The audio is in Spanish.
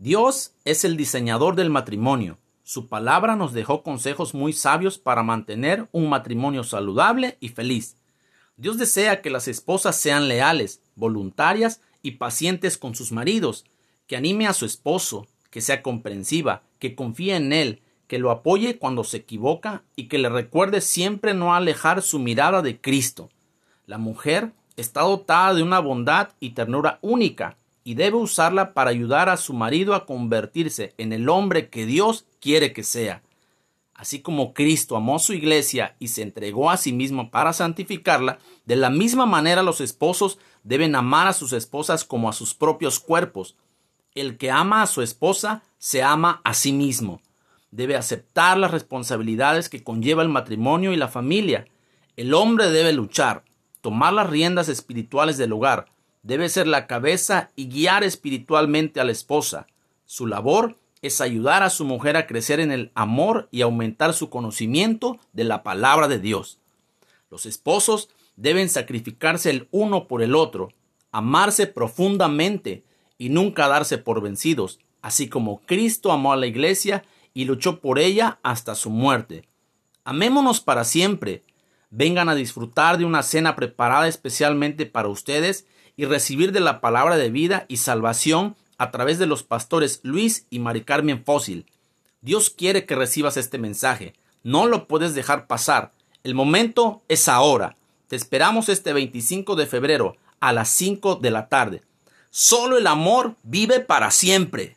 Dios es el diseñador del matrimonio. Su palabra nos dejó consejos muy sabios para mantener un matrimonio saludable y feliz. Dios desea que las esposas sean leales, voluntarias y pacientes con sus maridos, que anime a su esposo, que sea comprensiva, que confíe en él, que lo apoye cuando se equivoca y que le recuerde siempre no alejar su mirada de Cristo. La mujer está dotada de una bondad y ternura única y debe usarla para ayudar a su marido a convertirse en el hombre que Dios quiere que sea. Así como Cristo amó su iglesia y se entregó a sí mismo para santificarla, de la misma manera los esposos deben amar a sus esposas como a sus propios cuerpos. El que ama a su esposa se ama a sí mismo debe aceptar las responsabilidades que conlleva el matrimonio y la familia. El hombre debe luchar, tomar las riendas espirituales del hogar, debe ser la cabeza y guiar espiritualmente a la esposa. Su labor es ayudar a su mujer a crecer en el amor y aumentar su conocimiento de la palabra de Dios. Los esposos deben sacrificarse el uno por el otro, amarse profundamente y nunca darse por vencidos, así como Cristo amó a la iglesia y luchó por ella hasta su muerte. Amémonos para siempre. Vengan a disfrutar de una cena preparada especialmente para ustedes y recibir de la palabra de vida y salvación a través de los pastores Luis y Mari Carmen Fósil. Dios quiere que recibas este mensaje. No lo puedes dejar pasar. El momento es ahora. Te esperamos este 25 de febrero a las 5 de la tarde. Solo el amor vive para siempre.